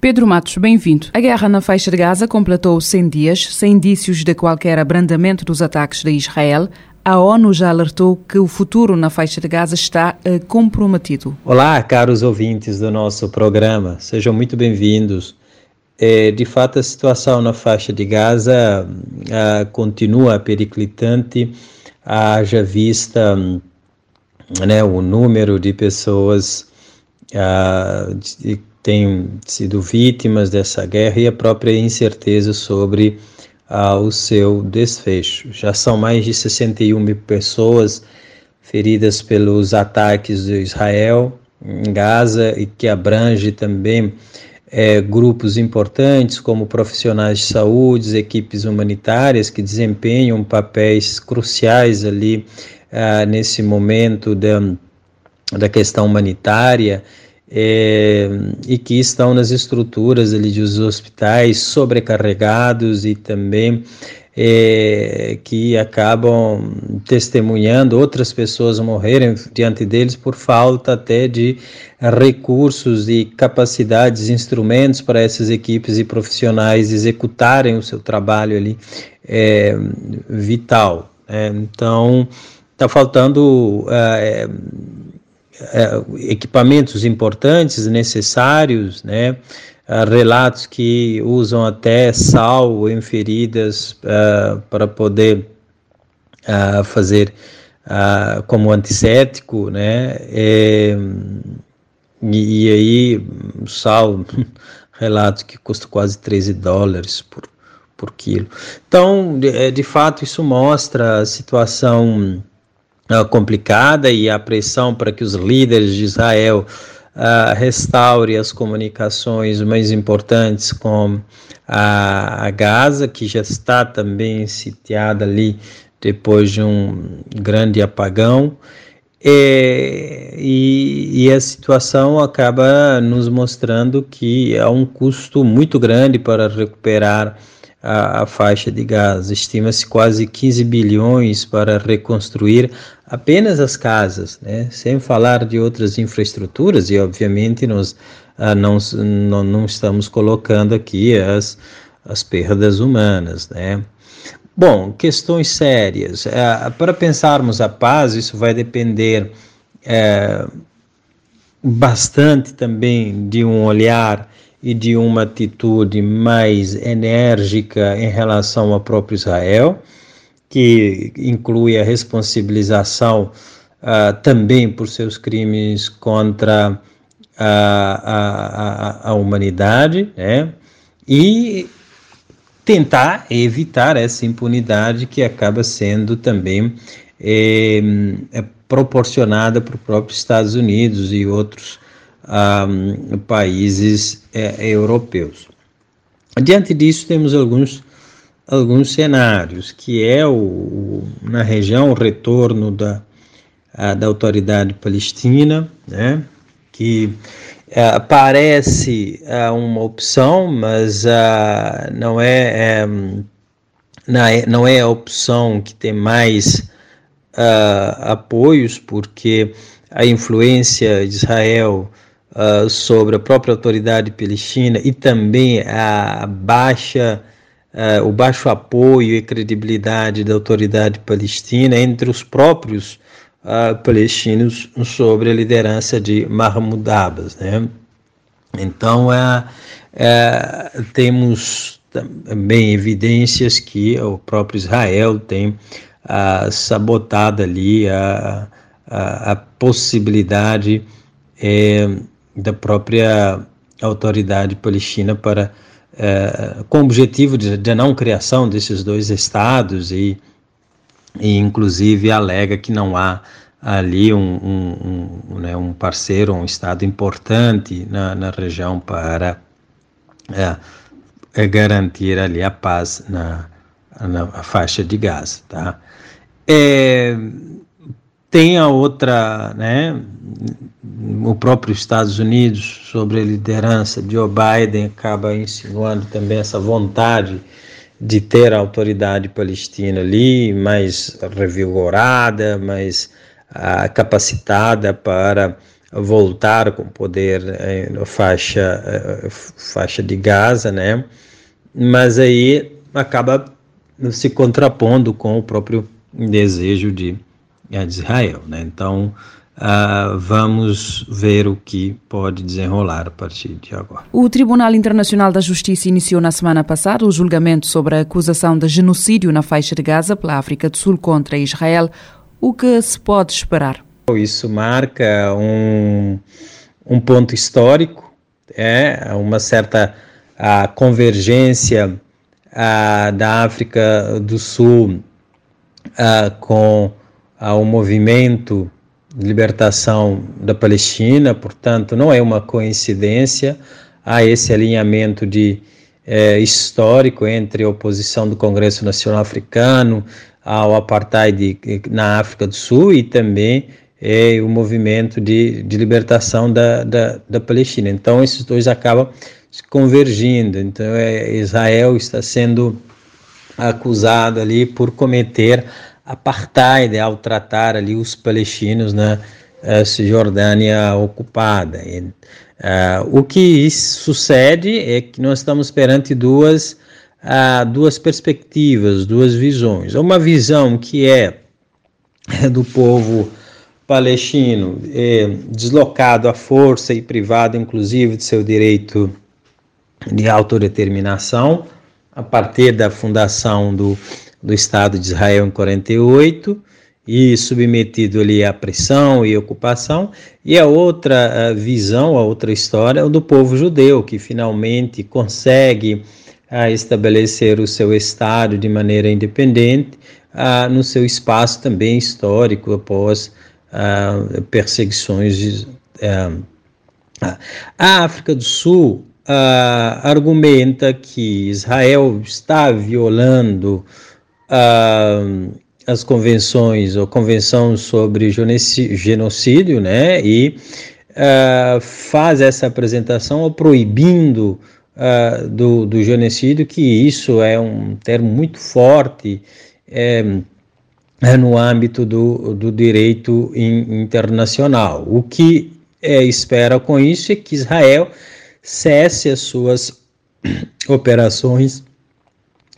Pedro Matos, bem-vindo. A guerra na faixa de Gaza completou 100 dias, sem indícios de qualquer abrandamento dos ataques de Israel. A ONU já alertou que o futuro na faixa de Gaza está uh, comprometido. Olá, caros ouvintes do nosso programa, sejam muito bem-vindos. É, de fato, a situação na faixa de Gaza uh, continua periclitante, haja vista né, o número de pessoas uh, de, têm sido vítimas dessa guerra e a própria incerteza sobre ah, o seu desfecho. Já são mais de 61 mil pessoas feridas pelos ataques de Israel em Gaza e que abrange também é, grupos importantes como profissionais de saúde, equipes humanitárias que desempenham papéis cruciais ali ah, nesse momento da, da questão humanitária é, e que estão nas estruturas ali dos hospitais sobrecarregados e também é, que acabam testemunhando outras pessoas morrerem diante deles por falta até de recursos e capacidades, instrumentos para essas equipes e profissionais executarem o seu trabalho ali é, vital. Né? então, está faltando equipamentos importantes necessários, né? Uh, relatos que usam até sal em feridas uh, para poder uh, fazer como antisséptico, né? E, e, aí sal, relatos que custa quase 13 dólares por, por quilo. Então, de, de fato, isso mostra a situação uh, complicada e a pressão para que os líderes de Israel uh, restaure as comunicações mais importantes com a, a Gaza, que já está também sitiada ali depois de um grande apagão. E, e, e, a situação acaba nos mostrando que há um custo muito grande para recuperar a, a faixa de gás. Estima-se quase 15 bilhões para reconstruir apenas as casas, né? sem falar de outras infraestruturas, e obviamente nós ah, não, não, não, estamos colocando aqui as, as perdas humanas. Né? Bom, questões sérias. Ah, para pensarmos a paz, isso vai depender é, bastante também de um olhar e de uma atitude mais enérgica em relação ao próprio Israel, que inclui a responsabilização uh, também por seus crimes contra a, a, a, humanidade, né? e tentar evitar essa impunidade que acaba sendo também é proporcionada por próprios Estados Unidos e outros um, países é, europeus. Diante disso, temos alguns, alguns cenários, que é o, o na região o retorno da, a, da autoridade palestina, né, que é, parece é, uma opção, mas uh, não, é, é, não é a opção que tem mais uh, apoios, porque a influência de Israel uh, sobre a própria autoridade palestina e também a baixa, uh, o baixo apoio e credibilidade da autoridade palestina entre os próprios uh, palestinos sobre a liderança de Mahmoud Abbas. Né? Então, é, é, temos também evidências que o próprio Israel tem sabotado ali a, a, a possibilidade é, da própria autoridade palestina para é, com o objetivo de, de não criação desses dois estados e, e inclusive alega que não há ali um, um, um, né, um parceiro, um Estado importante na, na região para é, é garantir ali a paz na, na faixa de Gaza. Tá? É, tem a outra, né, o próprio Estados Unidos, sobre a liderança de Joe Biden, acaba insinuando também essa vontade de ter a autoridade palestina ali mais revigorada, mais uh, capacitada para voltar com poder eh, na faixa, eh, faixa de Gaza, né? Mas aí acaba se contrapondo com o próprio desejo de, de Israel, né? Então, Uh, vamos ver o que pode desenrolar a partir de agora. O Tribunal Internacional da Justiça iniciou na semana passada o julgamento sobre a acusação de genocídio na faixa de Gaza pela África do Sul contra Israel. O que se pode esperar? Isso marca um, um ponto histórico, é uma certa a convergência a, da África do Sul a, com a, o movimento libertação da Palestina, portanto, não é uma coincidência, há esse alinhamento de é, histórico entre a oposição do Congresso Nacional Africano ao apartheid na África do Sul e também é, o movimento de, de libertação da, da, da Palestina. Então, esses dois acabam se convergindo. Então, é, Israel está sendo acusado ali por cometer apartheid ao tratar ali os palestinos na uh, Cisjordânia ocupada. E, uh, o que sucede é que nós estamos perante duas, uh, duas perspectivas, duas visões. Uma visão que é do povo palestino é, deslocado à força e privado, inclusive, de seu direito de autodeterminação, a partir da fundação do do Estado de Israel em 48 e submetido ali à pressão e ocupação, e a outra visão, a outra história é do povo judeu, que finalmente consegue a, estabelecer o seu Estado de maneira independente a, no seu espaço também histórico após a, perseguições. a África do Sul argumenta que Israel está violando uh, as convenções, a Convenção sobre Genocídio, né, e uh, faz essa apresentação proibindo uh, do, do genocídio, que isso é um termo muito forte é, é no âmbito do, do direito in, internacional. O que é, espera com isso é que Israel cesse as suas operações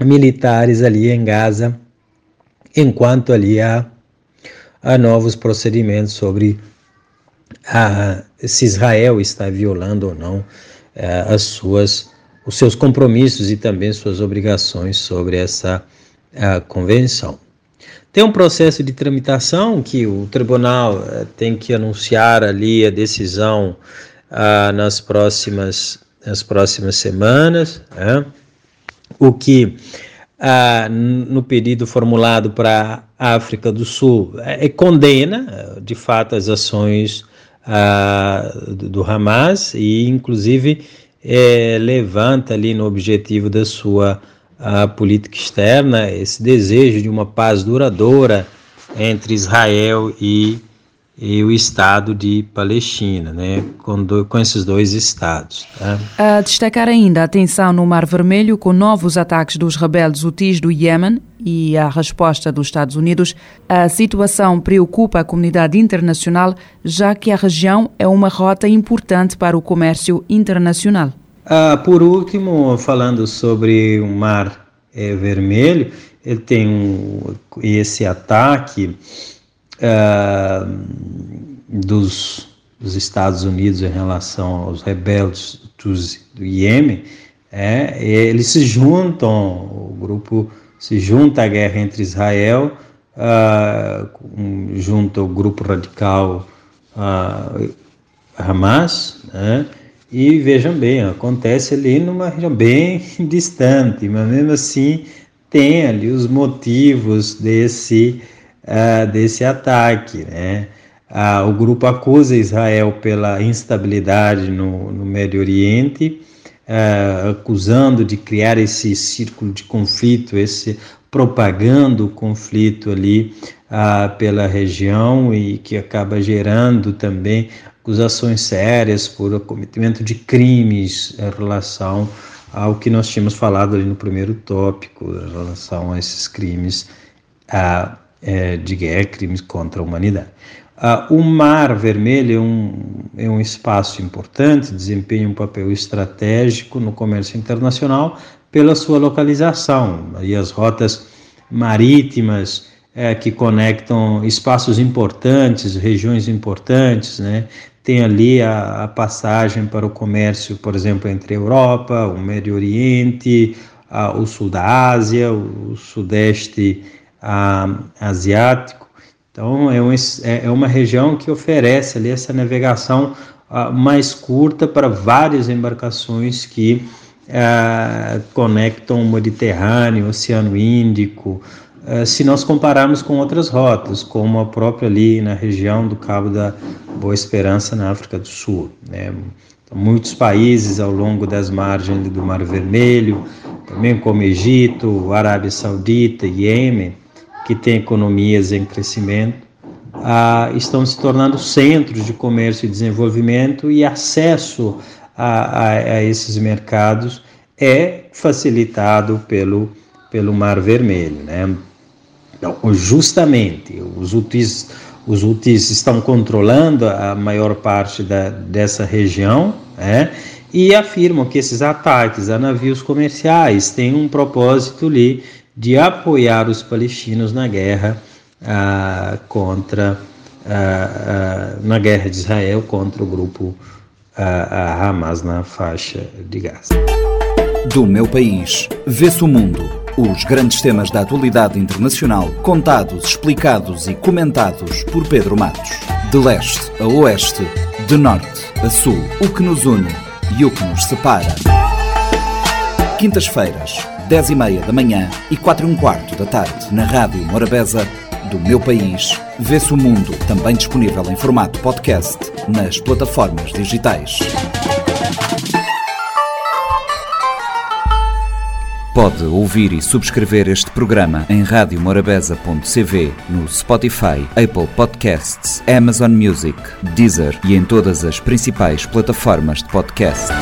militares ali em Gaza, enquanto ali há, há novos procedimentos sobre a, se Israel está violando ou não é, as suas, os seus compromissos e também suas obrigações sobre essa convenção. Tem um processo de tramitação que o tribunal é, tem que anunciar ali a decisão ah, nas próximas nas próximas semanas. Né? O que ah, no pedido formulado para a África do Sul é, é, condena, de fato, as ações ah, do Hamas e, inclusive, é, levanta ali no objetivo da sua política externa esse desejo de uma paz duradoura entre Israel e e o Estado de Palestina, né, com, do, com esses dois estados. Tá? A destacar ainda a tensão no Mar Vermelho com novos ataques dos rebeldes Houthis do Iêmen e a resposta dos Estados Unidos, a situação preocupa a comunidade internacional, já que a região é uma rota importante para o comércio internacional. Ah, por último, falando sobre o Mar é, Vermelho, ele tem um, esse ataque uh, dos, dos, Estados Unidos em relação aos rebeldes dos, do Iêmen, é, eles se juntam, o grupo se junta à guerra entre Israel, uh, junto ao grupo radical uh, Hamas, né? e vejam bem, acontece ali numa região bem distante, mas mesmo assim tem ali os motivos desse uh, desse ataque. Né? Uh, o grupo acusa Israel pela instabilidade no, no Médio Oriente, uh, acusando de criar esse círculo de conflito, esse propagando o conflito ali pela região e que acaba gerando também acusações sérias por cometimento de crimes em relação ao que nós tínhamos falado ali no primeiro tópico, em relação a esses crimes a, é, de guerra, crimes contra a humanidade. Uh, o Mar Vermelho é um, é um espaço importante, desempenha um papel estratégico no comércio internacional pela sua localização. E as rotas marítimas é, que conectam espaços importantes, regiões importantes, né? tem ali a, a, passagem para o comércio, por exemplo, entre a Europa, o Médio Oriente, a, o sul da Ásia, o sudeste a, asiático. Então, é, um, é, é, uma região que oferece ali essa navegação mais curta para várias embarcações que conectam o Mediterrâneo, o Oceano Índico, eh, se nós compararmos com outras rotas, como a própria ali na região do Cabo da Boa Esperança, na África do Sul. Né? Então, muitos países ao longo das margens do Mar Vermelho, também como Egito, Arábia Saudita Iêmen, que têm economias em crescimento, ah, estão se tornando centros de comércio e desenvolvimento e acesso a, a, a esses mercados é facilitado pelo, pelo Mar Vermelho. Né? Então, justamente, os UTIs, os UTIs estão controlando a maior parte da, dessa região, né? e afirmam que esses ataques a navios comerciais têm um propósito ali de apoiar os palestinos na guerra ah, contra ah, ah, na guerra de Israel contra o grupo Hamas na faixa de Gaza. Do meu país, vê-se o mundo os grandes temas da atualidade internacional, contados, explicados e comentados por Pedro Matos. De leste a oeste, de norte a sul, o que nos une e o que nos separa. Quintas-feiras, 10 e meia da manhã e 4 e um quarto da tarde, na Rádio Morabeza, do meu país, vê-se o mundo, também disponível em formato podcast nas plataformas digitais. Pode ouvir e subscrever este programa em radiomorabeza.cv, no Spotify, Apple Podcasts, Amazon Music, Deezer e em todas as principais plataformas de podcast.